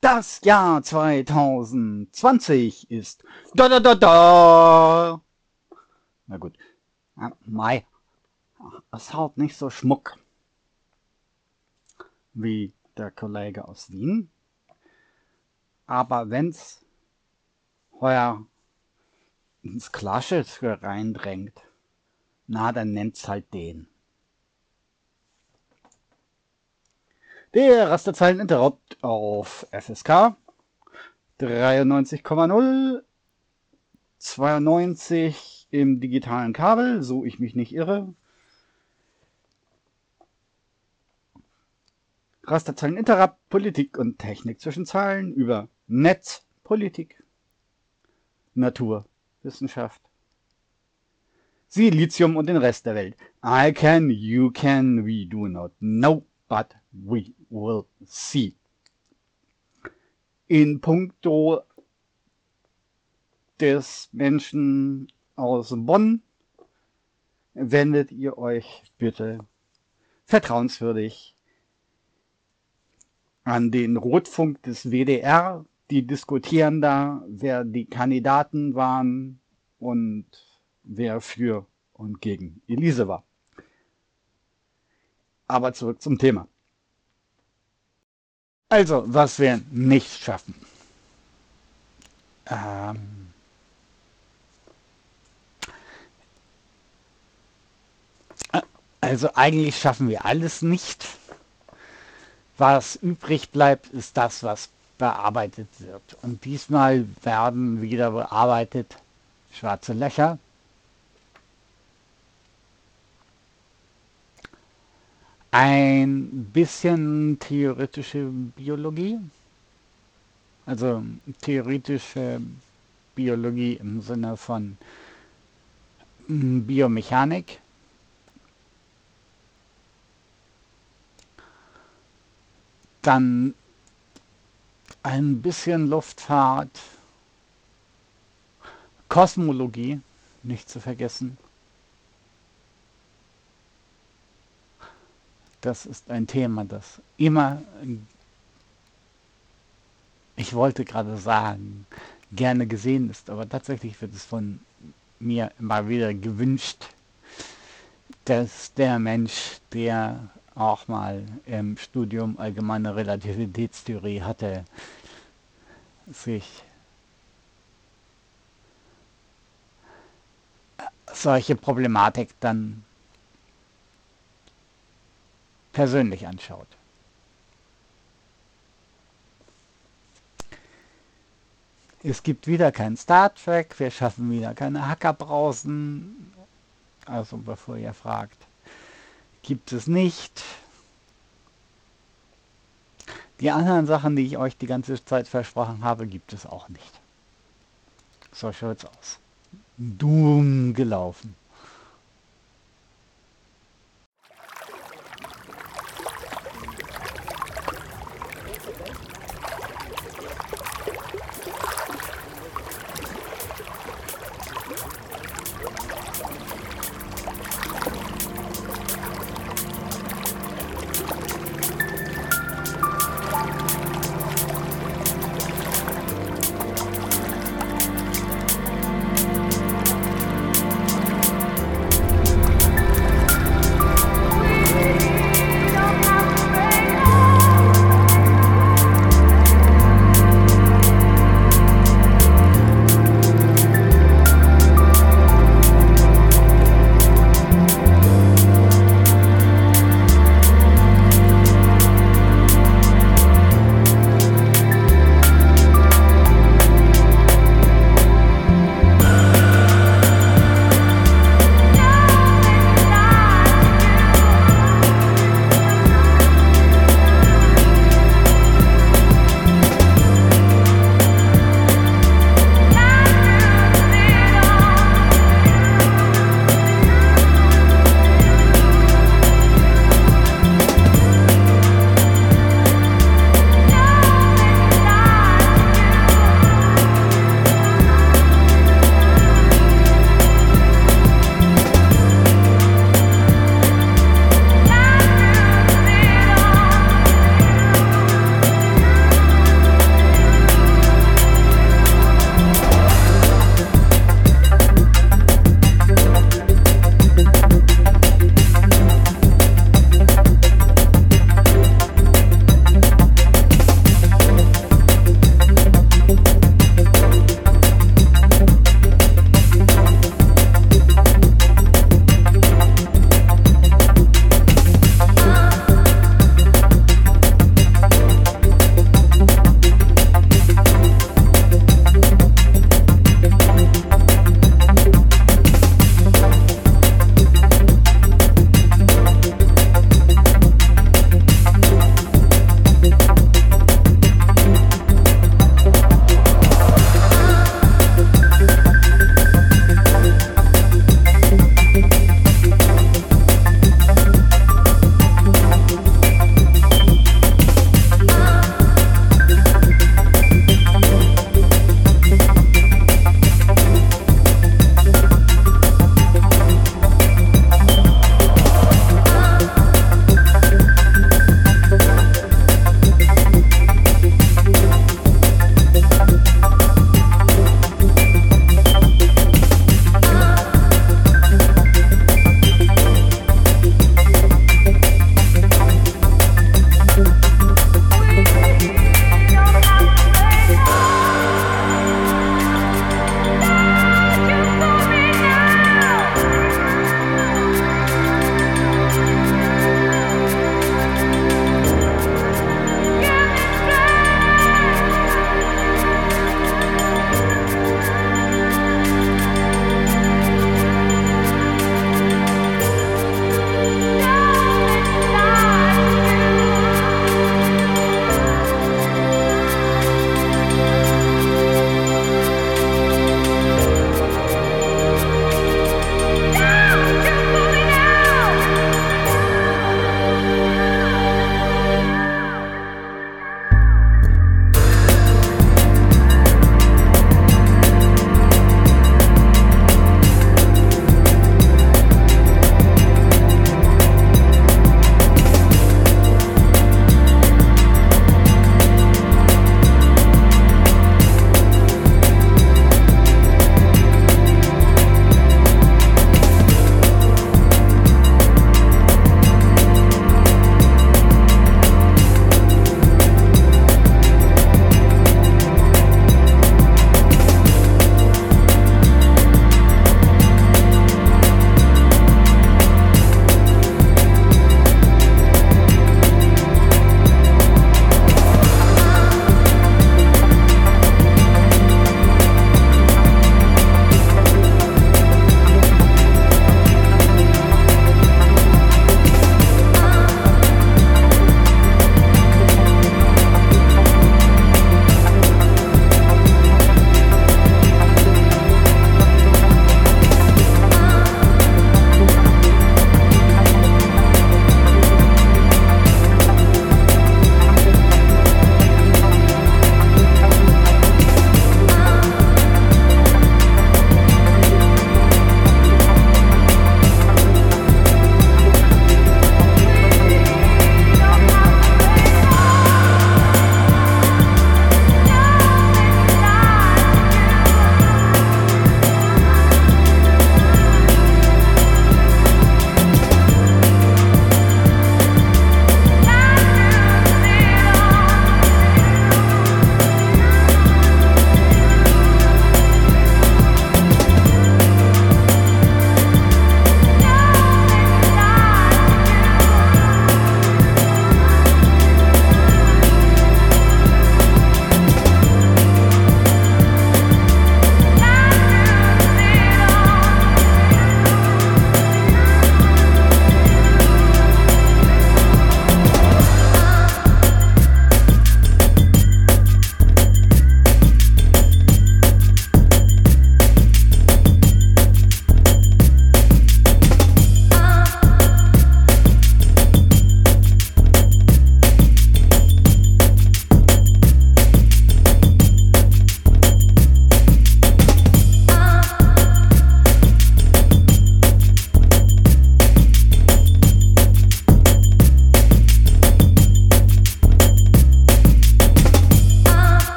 Das Jahr 2020 ist da da da da. Na gut. Mai. Es haut nicht so schmuck wie der Kollege aus Wien. Aber wenn's heuer ins Klassische reindrängt, na, dann nennt's halt den. Der Rasterzeilen Interrupt auf FSK 93,0 92 im digitalen Kabel, so ich mich nicht irre. Rasterzeilen Interrupt, Politik und Technik zwischen Zeilen über Netz, Politik, Natur, Wissenschaft, Silizium und den Rest der Welt. I can, you can, we do not know, but we will see. In puncto des Menschen aus Bonn wendet ihr euch bitte vertrauenswürdig an den Rotfunk des WDR. Die diskutieren da, wer die Kandidaten waren und wer für und gegen Elise war. Aber zurück zum Thema. Also, was wir nicht schaffen. Ähm also eigentlich schaffen wir alles nicht. Was übrig bleibt, ist das, was bearbeitet wird. Und diesmal werden wieder bearbeitet schwarze Löcher. Ein bisschen theoretische Biologie, also theoretische Biologie im Sinne von Biomechanik. Dann ein bisschen Luftfahrt, Kosmologie, nicht zu vergessen. Das ist ein Thema, das immer, ich wollte gerade sagen, gerne gesehen ist, aber tatsächlich wird es von mir immer wieder gewünscht, dass der Mensch, der auch mal im Studium allgemeine Relativitätstheorie hatte, sich solche Problematik dann persönlich anschaut. Es gibt wieder kein Star Trek, wir schaffen wieder keine Hackerbrausen. Also bevor ihr fragt, gibt es nicht. Die anderen Sachen, die ich euch die ganze Zeit versprochen habe, gibt es auch nicht. So schaut's aus. Dumm gelaufen.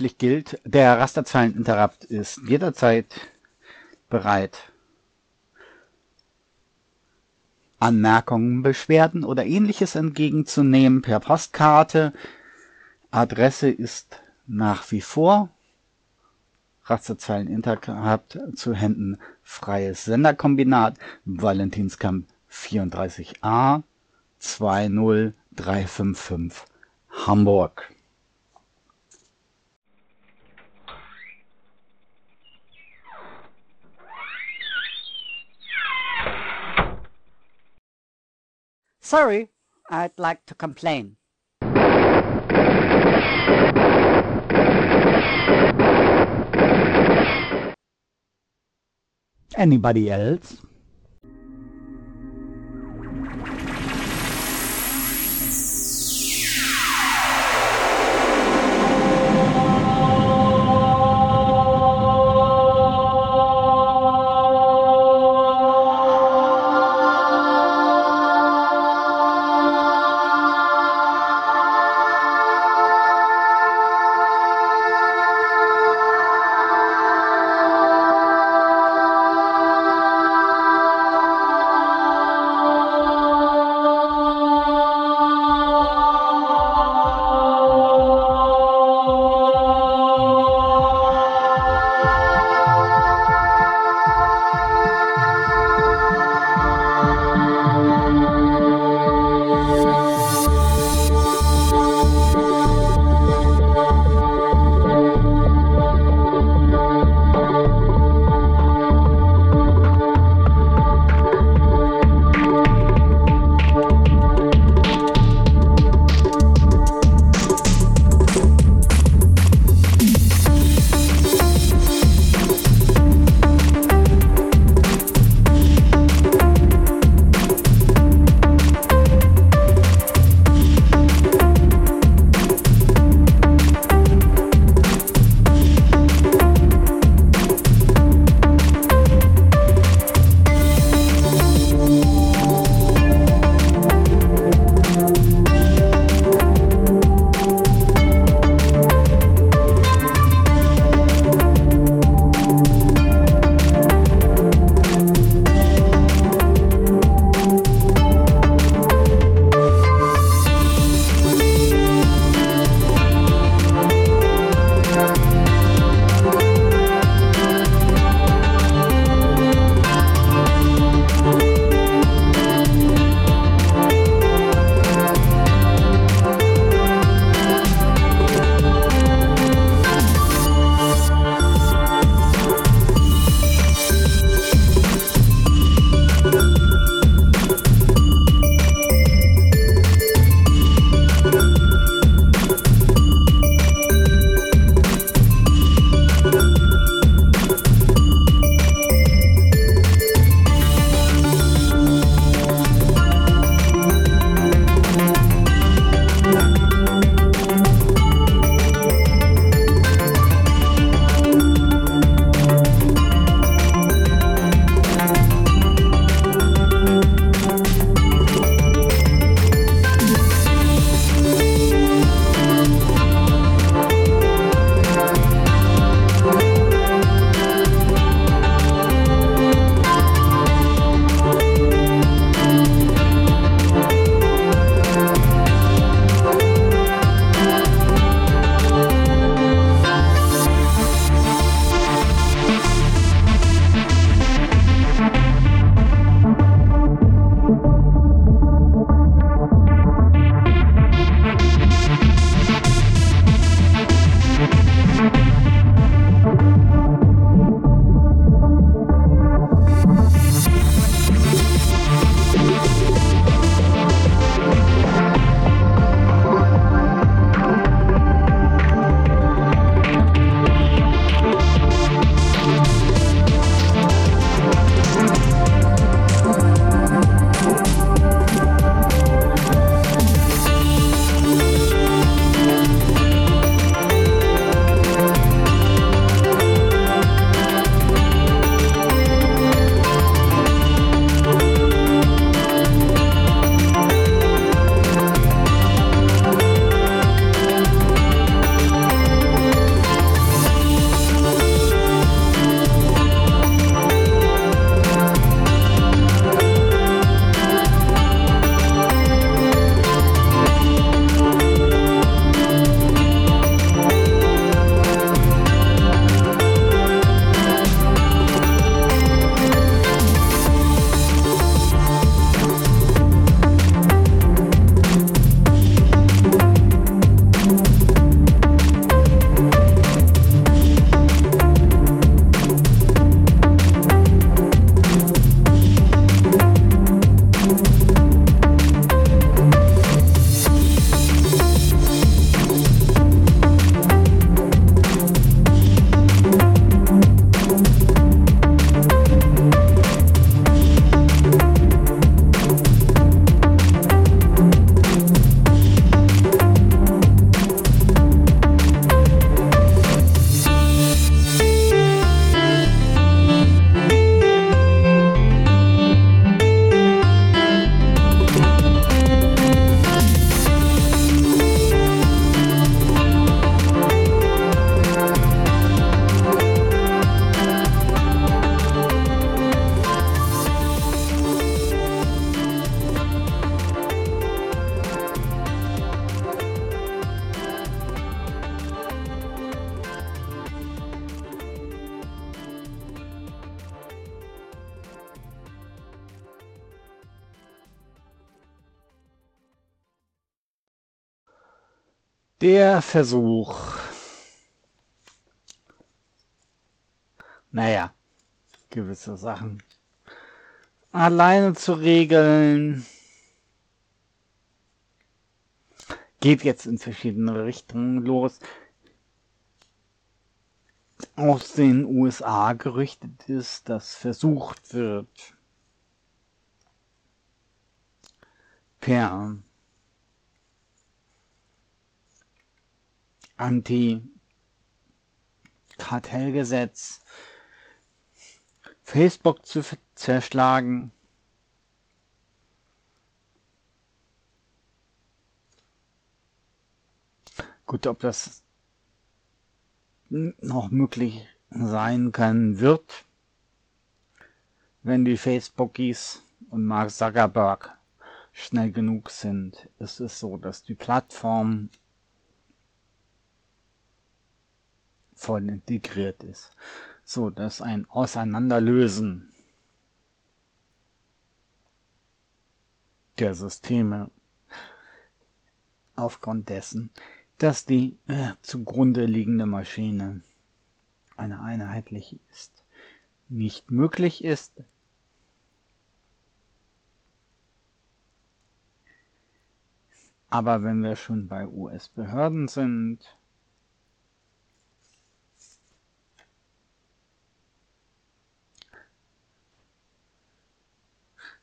Üblich gilt, der Rasterzeileninterrupt ist jederzeit bereit, Anmerkungen, Beschwerden oder ähnliches entgegenzunehmen per Postkarte. Adresse ist nach wie vor Rasterzeileninterrupt zu Händen Freies Senderkombinat Valentinskamp 34a 20355 Hamburg. Sorry, I'd like to complain. Anybody else? Der Versuch, naja, gewisse Sachen alleine zu regeln, geht jetzt in verschiedene Richtungen los. Aus den USA gerüchtet ist, dass versucht wird, per Anti-Kartellgesetz Facebook zu zerschlagen. Gut, ob das noch möglich sein kann, wird, wenn die Facebookies und Mark Zuckerberg schnell genug sind. Es ist so, dass die Plattform voll integriert ist, so dass ein Auseinanderlösen der Systeme aufgrund dessen, dass die äh, zugrunde liegende Maschine eine einheitliche ist, nicht möglich ist. Aber wenn wir schon bei US-Behörden sind,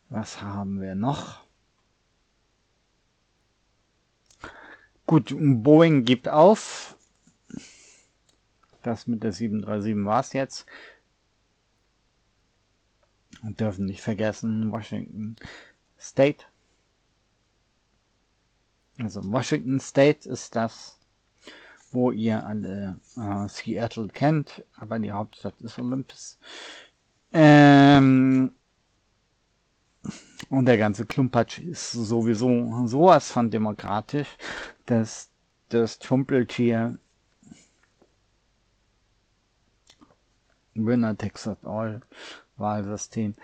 was haben wir noch? Gut, Boeing gibt auf. Das mit der 737 war es jetzt. Und dürfen nicht vergessen, Washington State. Also Washington State ist das, wo ihr alle äh, Seattle kennt, aber die Hauptstadt ist Olympus. Ähm, und der ganze Klumpatsch ist sowieso sowas von demokratisch, dass das Trumpeltier Winner Texas All Wahlsystem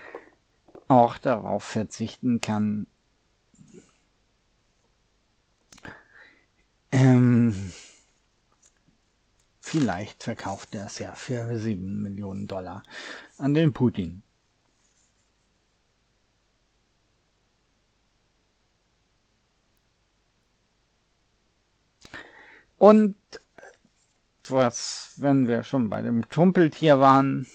auch darauf verzichten kann, ähm, vielleicht verkauft er es ja für 7 Millionen Dollar an den Putin. Und was, wenn wir schon bei dem Trumpeltier waren,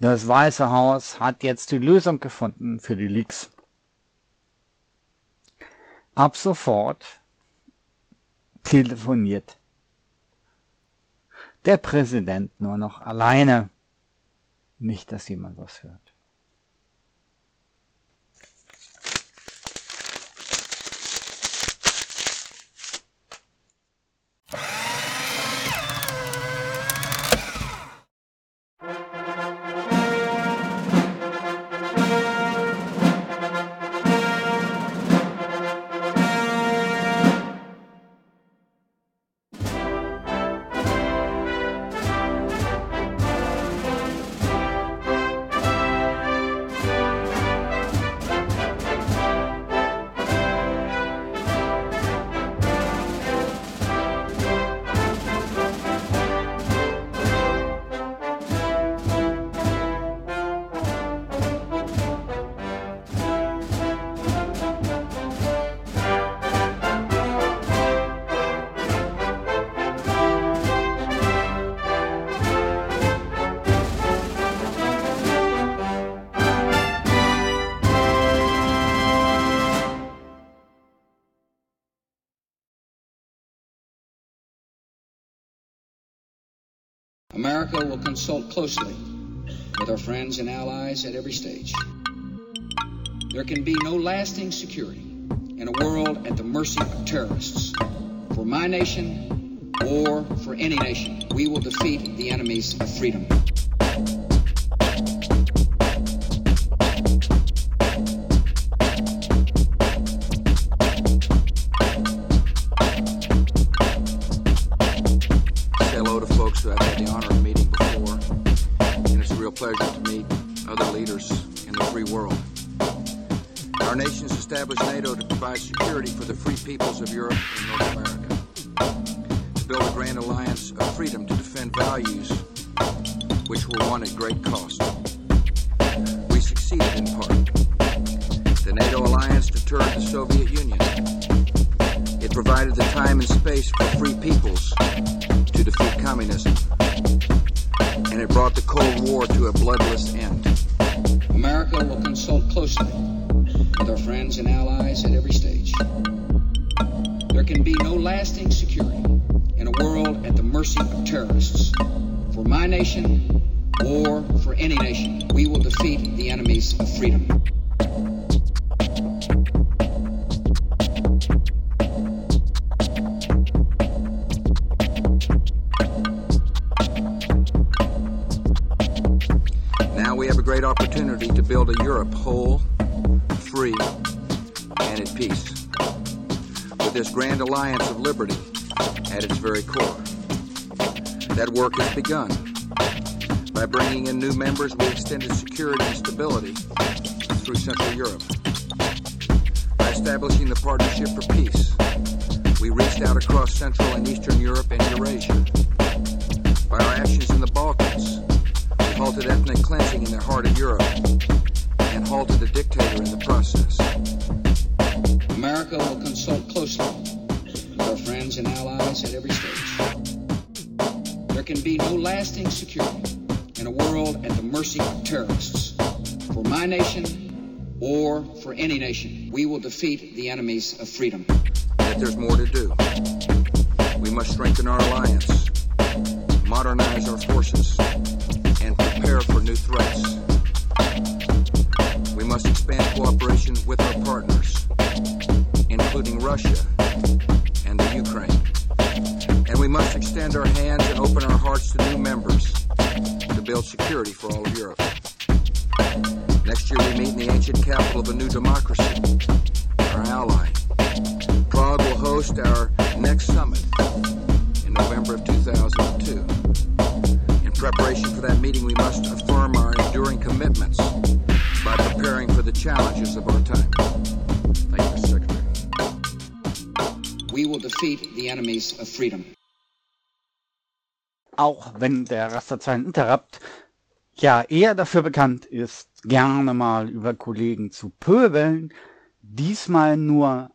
das Weiße Haus hat jetzt die Lösung gefunden für die Leaks. Ab sofort telefoniert der Präsident nur noch alleine. Nicht, dass jemand was hört. America will consult closely with our friends and allies at every stage. There can be no lasting security in a world at the mercy of terrorists. For my nation or for any nation, we will defeat the enemies of freedom. Provide security for the free peoples of Europe and North America, to build a grand alliance of freedom to defend values which were won at great cost. We succeeded in part. The NATO alliance deterred the Soviet Union. It provided the time and space for free peoples to defeat communism. And it brought the Cold War to a bloodless end. America will consult friends and allies at every stage. There can be no lasting security in a world at the mercy of terrorists. For my nation, or for any nation, we will defeat the enemies of freedom. Now we have a great opportunity to build a Europe whole, grand alliance of liberty at its very core. That work has begun. By bringing in new members, we extended security and stability through Central Europe. By establishing the Partnership for Peace, we reached out across Central and Eastern Europe and Eurasia. By our actions in the Balkans, we halted ethnic cleansing in the heart of Europe and halted a dictator in the process. America will consult and allies at every stage. There can be no lasting security in a world at the mercy of terrorists. For my nation, or for any nation, we will defeat the enemies of freedom. Yet there's more to do. We must strengthen our alliance, modernize our forces, and prepare for new threats. We must expand cooperation with our partners, including Russia security for all of Europe. Next year we meet in the ancient capital of a new democracy, our ally. Prague will host our next summit in November of 2002. In preparation for that meeting, we must affirm our enduring commitments by preparing for the challenges of our time. Thank you, Mr. Secretary. We will defeat the enemies of freedom. Auch wenn der Rasterzeilen Interrupt ja eher dafür bekannt ist, gerne mal über Kollegen zu pöbeln, diesmal nur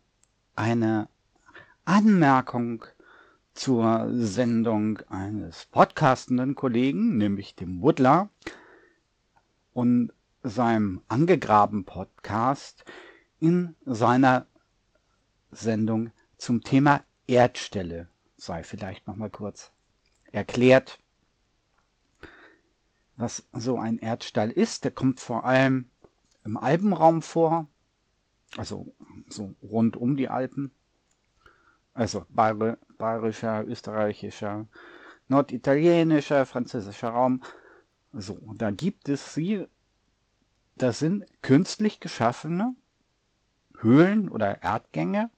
eine Anmerkung zur Sendung eines podcastenden Kollegen, nämlich dem Woodler und seinem angegraben Podcast in seiner Sendung zum Thema Erdstelle. Sei vielleicht noch mal kurz erklärt, was so ein Erdstall ist. Der kommt vor allem im Alpenraum vor, also so rund um die Alpen, also Bayer, bayerischer, österreichischer, norditalienischer, französischer Raum. So, da gibt es sie, das sind künstlich geschaffene Höhlen oder Erdgänge,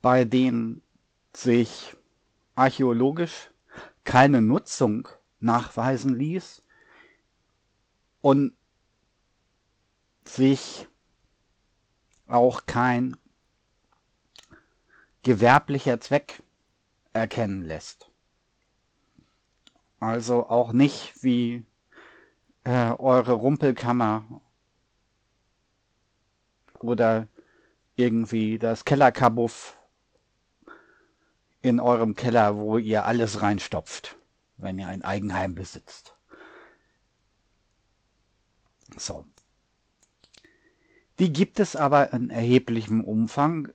bei denen sich archäologisch keine Nutzung nachweisen ließ und sich auch kein gewerblicher Zweck erkennen lässt. Also auch nicht wie äh, eure Rumpelkammer oder irgendwie das Kellerkabuff in eurem Keller, wo ihr alles reinstopft, wenn ihr ein Eigenheim besitzt. So. Die gibt es aber in erheblichem Umfang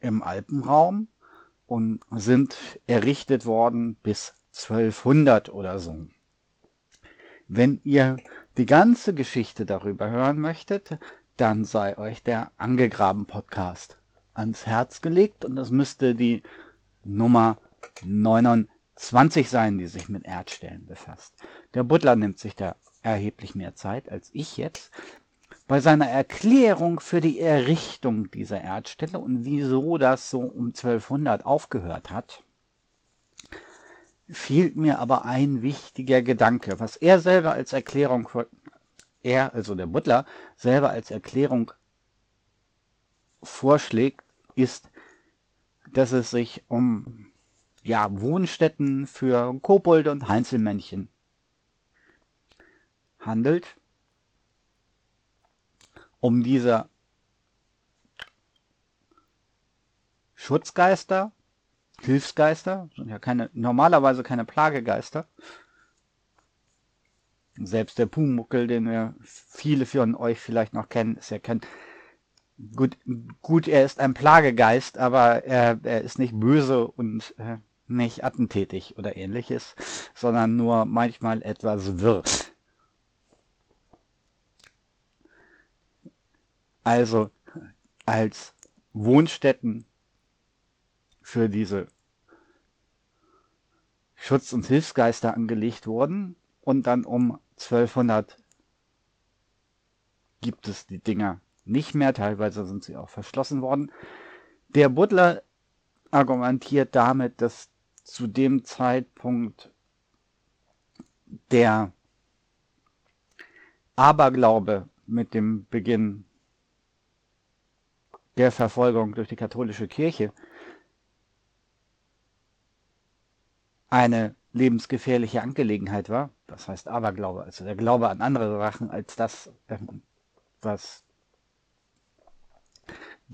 im Alpenraum und sind errichtet worden bis 1200 oder so. Wenn ihr die ganze Geschichte darüber hören möchtet, dann sei euch der Angegraben Podcast ans Herz gelegt und das müsste die Nummer 29 sein, die sich mit Erdstellen befasst. Der Butler nimmt sich da erheblich mehr Zeit als ich jetzt bei seiner Erklärung für die Errichtung dieser Erdstelle und wieso das so um 1200 aufgehört hat, fehlt mir aber ein wichtiger Gedanke, was er selber als Erklärung, er, also der Butler, selber als Erklärung vorschlägt, ist, dass es sich um ja, Wohnstätten für Kobolde und Heinzelmännchen handelt, um diese Schutzgeister, Hilfsgeister, sind ja keine, normalerweise keine Plagegeister. Selbst der Pumuckel, den wir viele von euch vielleicht noch kennen, ist ja kein, gut, gut, er ist ein Plagegeist, aber er, er ist nicht böse und äh, nicht attentätig oder ähnliches, sondern nur manchmal etwas wirr. Also als Wohnstätten für diese Schutz- und Hilfsgeister angelegt wurden und dann um 1200 gibt es die Dinger nicht mehr, teilweise sind sie auch verschlossen worden. Der Butler argumentiert damit, dass zu dem Zeitpunkt der Aberglaube mit dem Beginn der Verfolgung durch die katholische Kirche eine lebensgefährliche Angelegenheit war. Das heißt Aberglaube, also der Glaube an andere Sachen als das, ähm, was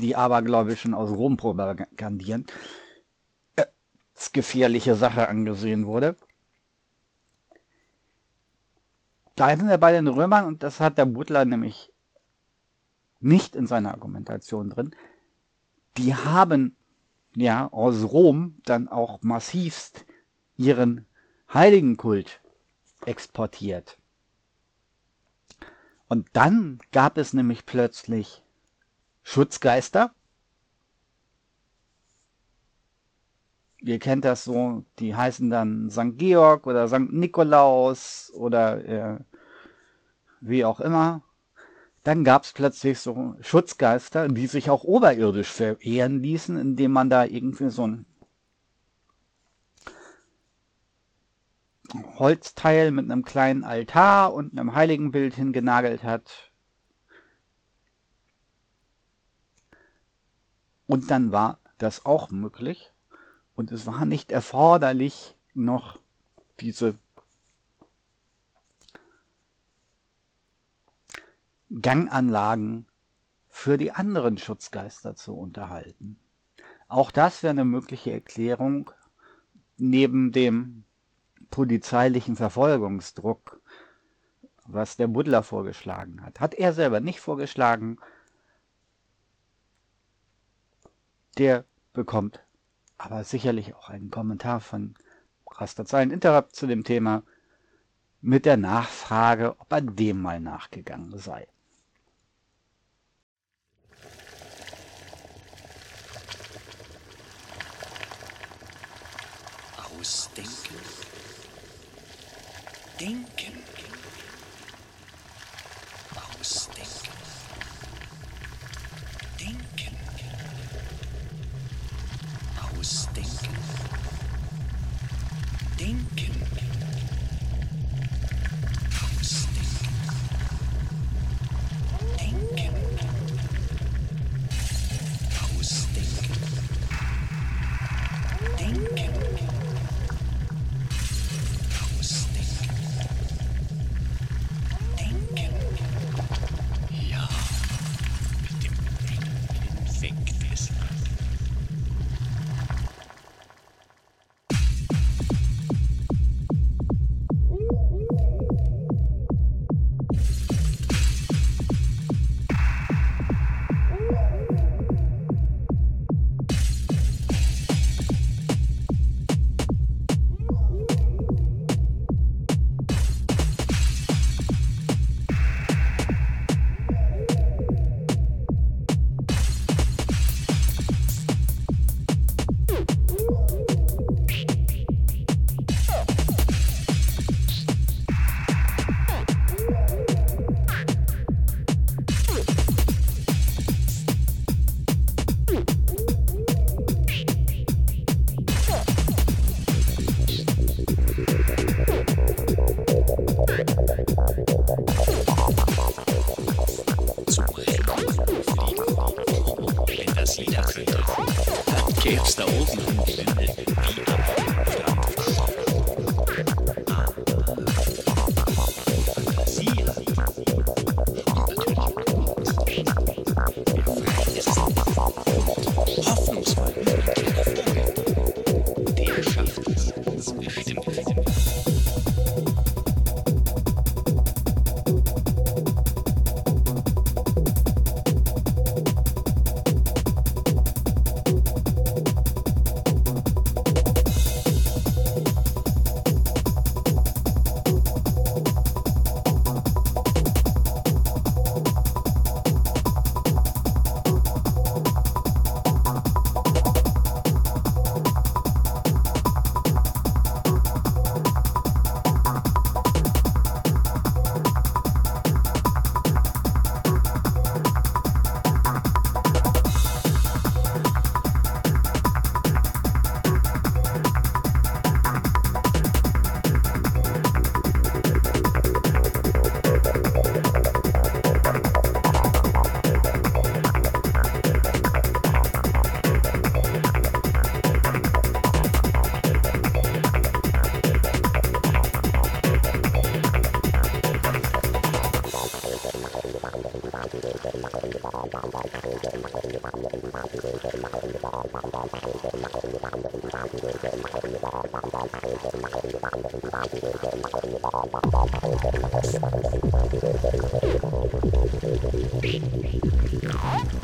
die Abergläubischen aus Rom propagandieren, als gefährliche Sache angesehen wurde. Da sind wir bei den Römern und das hat der Butler nämlich nicht in seiner Argumentation drin. Die haben ja aus Rom dann auch massivst ihren Heiligenkult exportiert. Und dann gab es nämlich plötzlich Schutzgeister. Ihr kennt das so, die heißen dann St. Georg oder St. Nikolaus oder äh, wie auch immer. Dann gab es plötzlich so Schutzgeister, die sich auch oberirdisch verehren ließen, indem man da irgendwie so ein Holzteil mit einem kleinen Altar und einem Heiligenbild hingenagelt hat. Und dann war das auch möglich. Und es war nicht erforderlich, noch diese Ganganlagen für die anderen Schutzgeister zu unterhalten. Auch das wäre eine mögliche Erklärung neben dem polizeilichen Verfolgungsdruck, was der Buddler vorgeschlagen hat. Hat er selber nicht vorgeschlagen, der bekommt aber sicherlich auch einen Kommentar von Rastazeilen Interrupt zu dem Thema mit der Nachfrage, ob er dem mal nachgegangen sei. Ausdenken. Denken. Ausdenken. Denken. Ausdenken. Denken. Ausdenken.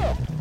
Oh!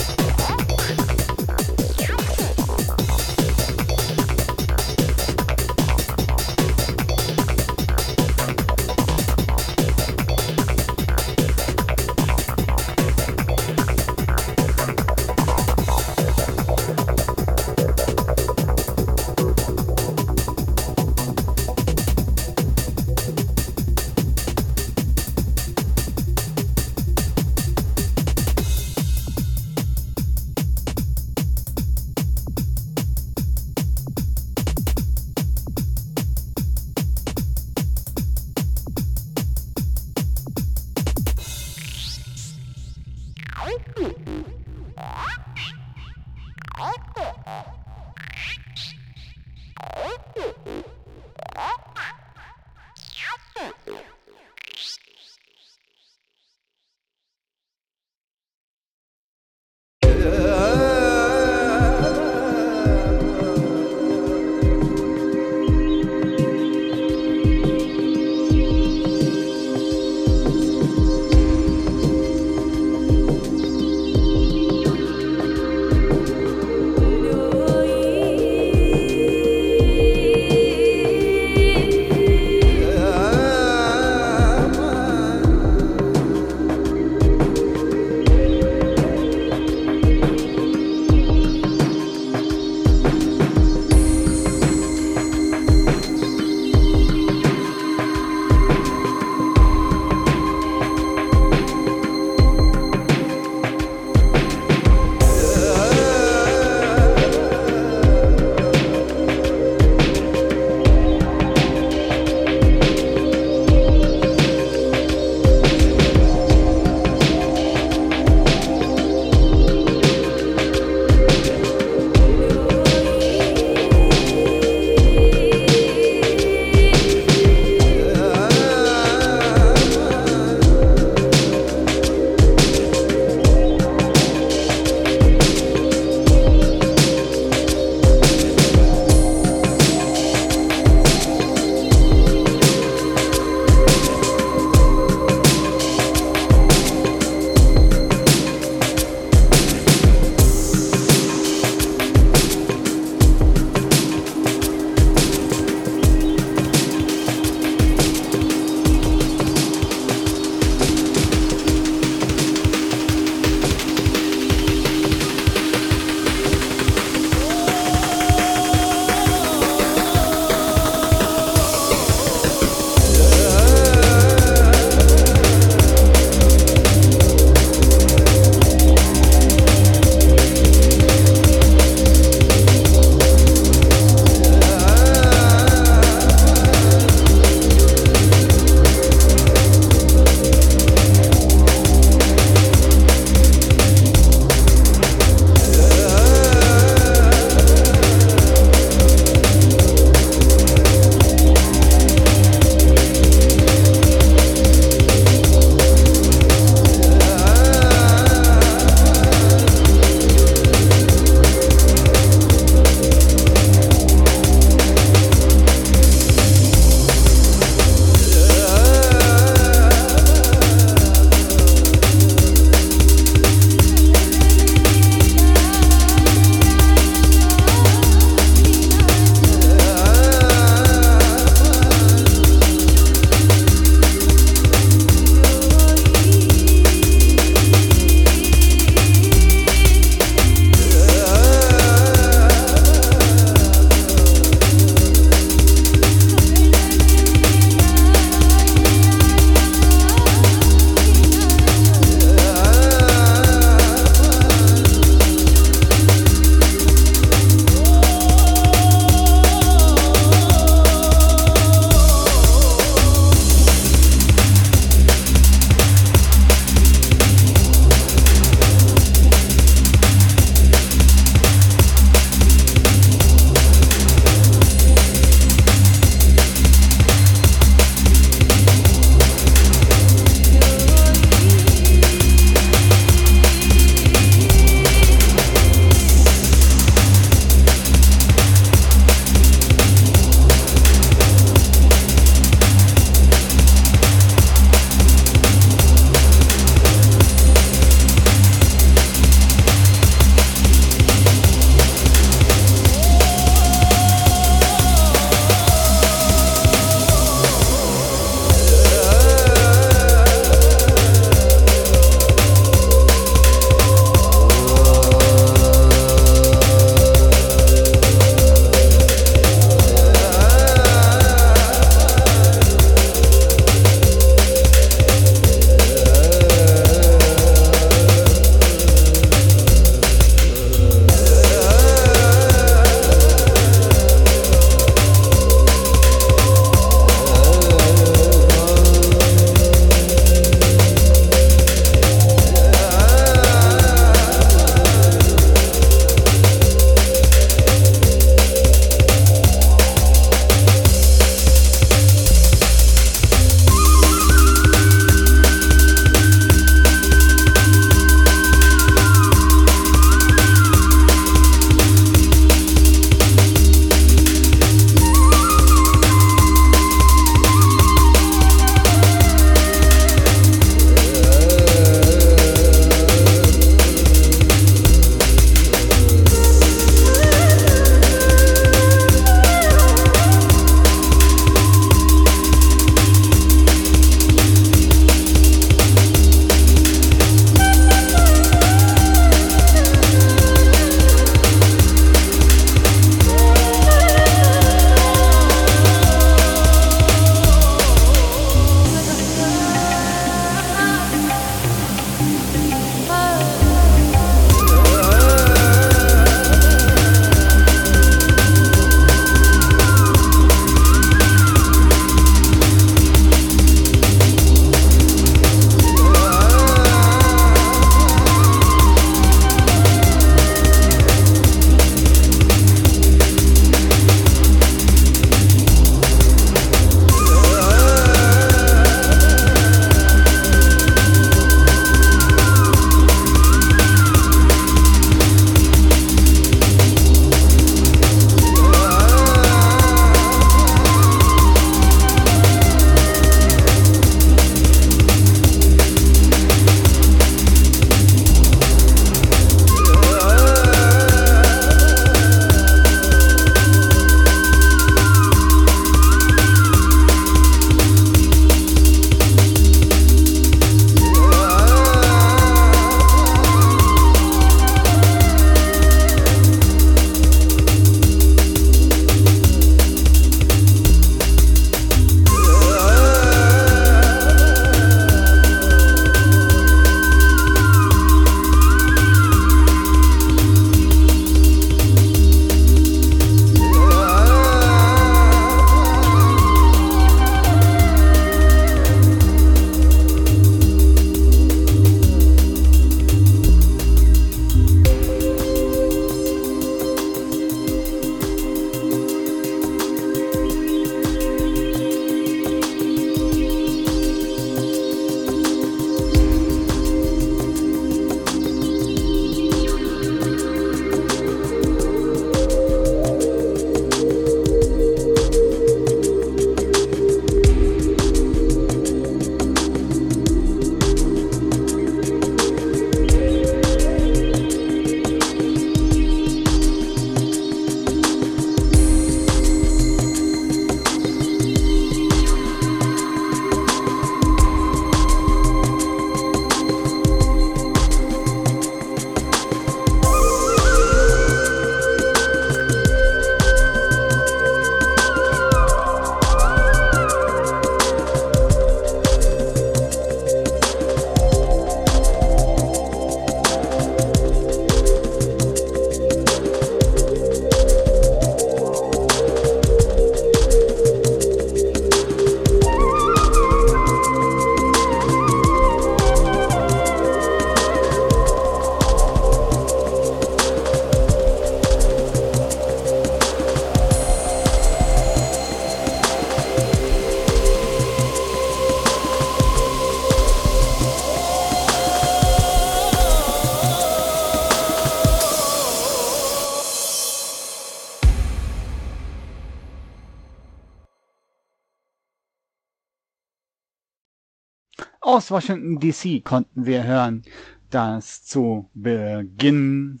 Aus Washington DC konnten wir hören, dass zu Beginn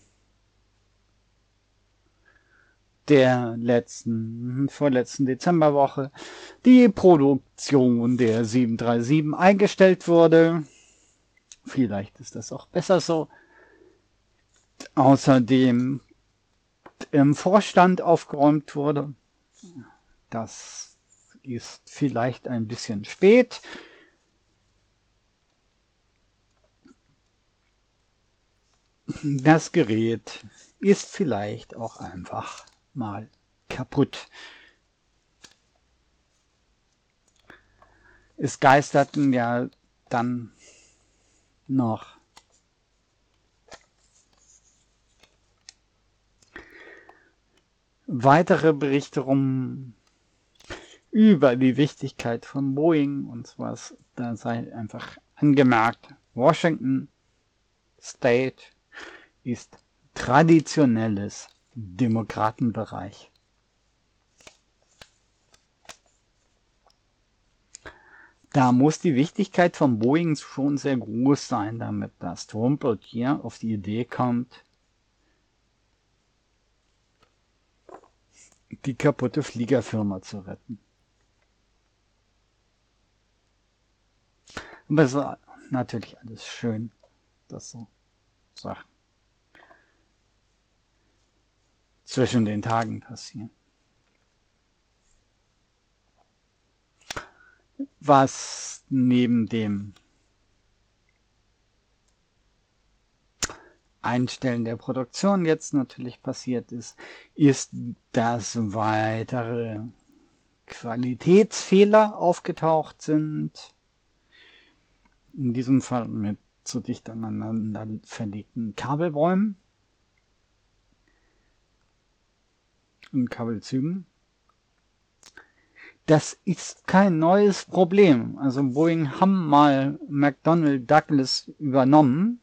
der letzten, vorletzten Dezemberwoche die Produktion der 737 eingestellt wurde. Vielleicht ist das auch besser so. Außerdem im Vorstand aufgeräumt wurde. Das ist vielleicht ein bisschen spät. Das Gerät ist vielleicht auch einfach mal kaputt. Es geisterten ja dann noch weitere Berichte rum über die Wichtigkeit von Boeing und sowas. Da sei einfach angemerkt, Washington State ist traditionelles Demokratenbereich. Da muss die Wichtigkeit von Boeing schon sehr groß sein, damit das Trumpelt hier auf die Idee kommt, die kaputte Fliegerfirma zu retten. Aber es ist natürlich alles schön, dass so Sachen zwischen den Tagen passieren. Was neben dem Einstellen der Produktion jetzt natürlich passiert ist, ist, dass weitere Qualitätsfehler aufgetaucht sind. In diesem Fall mit zu dicht aneinander verlegten Kabelbäumen und Kabelzügen. Das ist kein neues Problem. Also Boeing haben mal McDonnell Douglas übernommen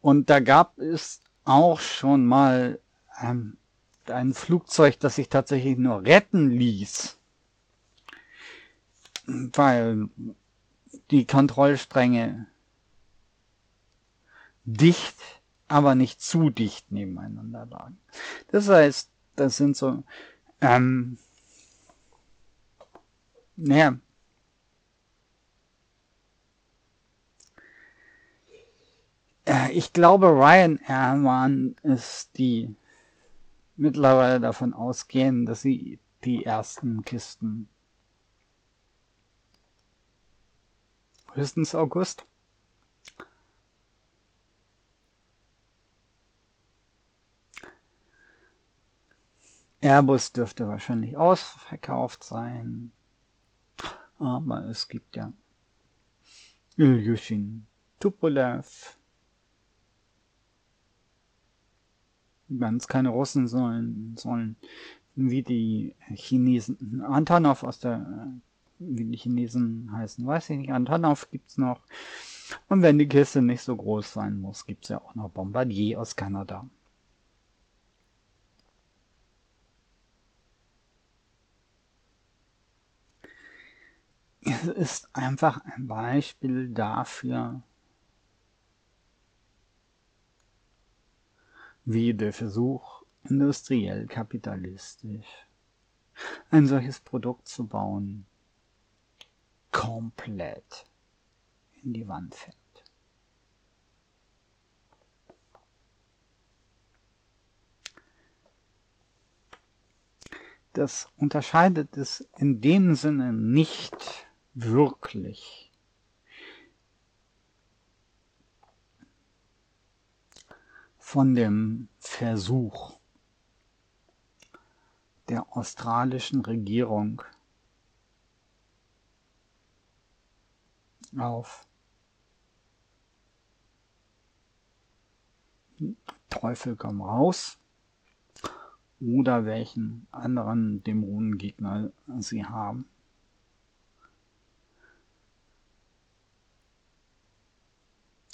Und da gab es auch schon mal ähm, ein Flugzeug, das sich tatsächlich nur retten ließ, weil die Kontrollstränge dicht, aber nicht zu dicht nebeneinander lagen. Das heißt, das sind so, ähm, naja, Äh, ich glaube, Ryanair waren es, die mittlerweile davon ausgehen, dass sie die ersten Kisten höchstens August Airbus dürfte wahrscheinlich ausverkauft sein. Aber es gibt ja Ilyushin Tupolev, wenn es keine Russen sollen, sollen wie die Chinesen, Antonov aus der, wie die Chinesen heißen, weiß ich nicht, Antonov gibt's noch. Und wenn die Kiste nicht so groß sein muss, gibt's ja auch noch Bombardier aus Kanada. Es ist einfach ein Beispiel dafür, wie der Versuch, industriell kapitalistisch ein solches Produkt zu bauen, komplett in die Wand fährt. Das unterscheidet es in dem Sinne nicht wirklich von dem Versuch der australischen Regierung auf Teufel komm raus oder welchen anderen Dämonengegner sie haben.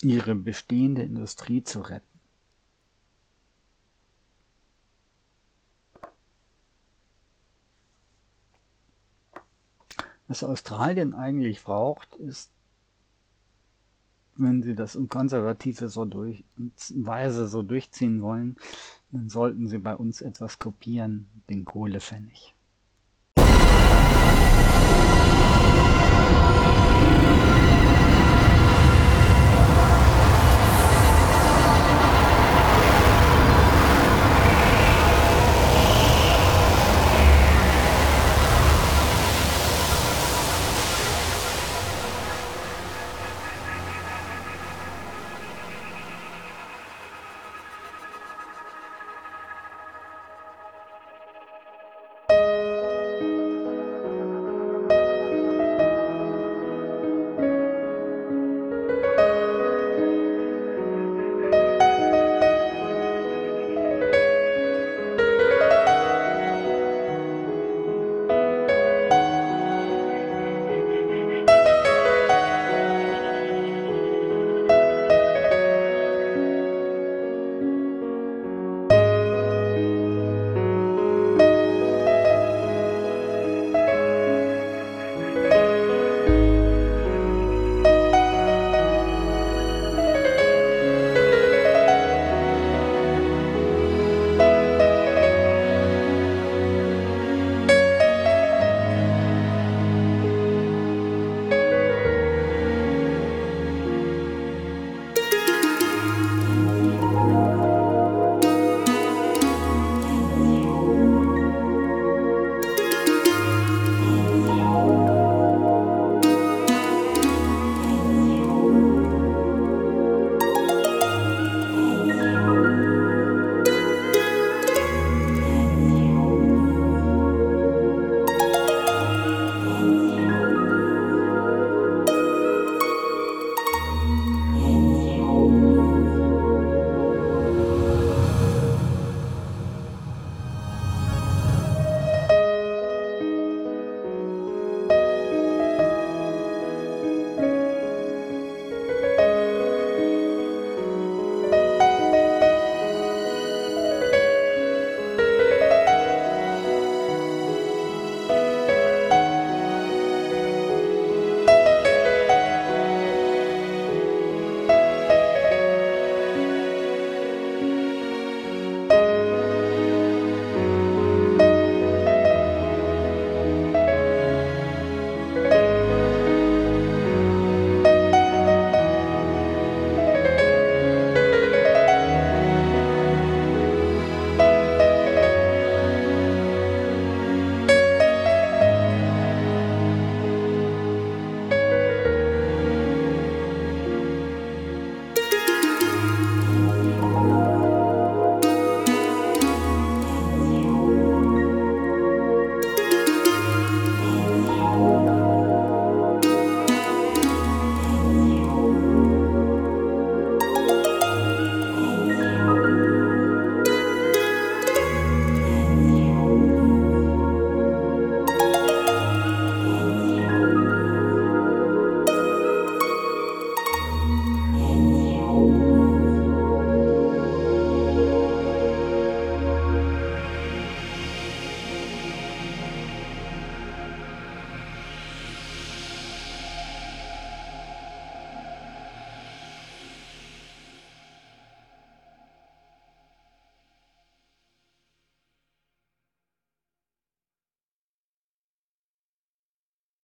Ihre bestehende Industrie zu retten. Was Australien eigentlich braucht, ist, wenn sie das in konservative so durch, Weise so durchziehen wollen, dann sollten sie bei uns etwas kopieren, den Kohlepfennig.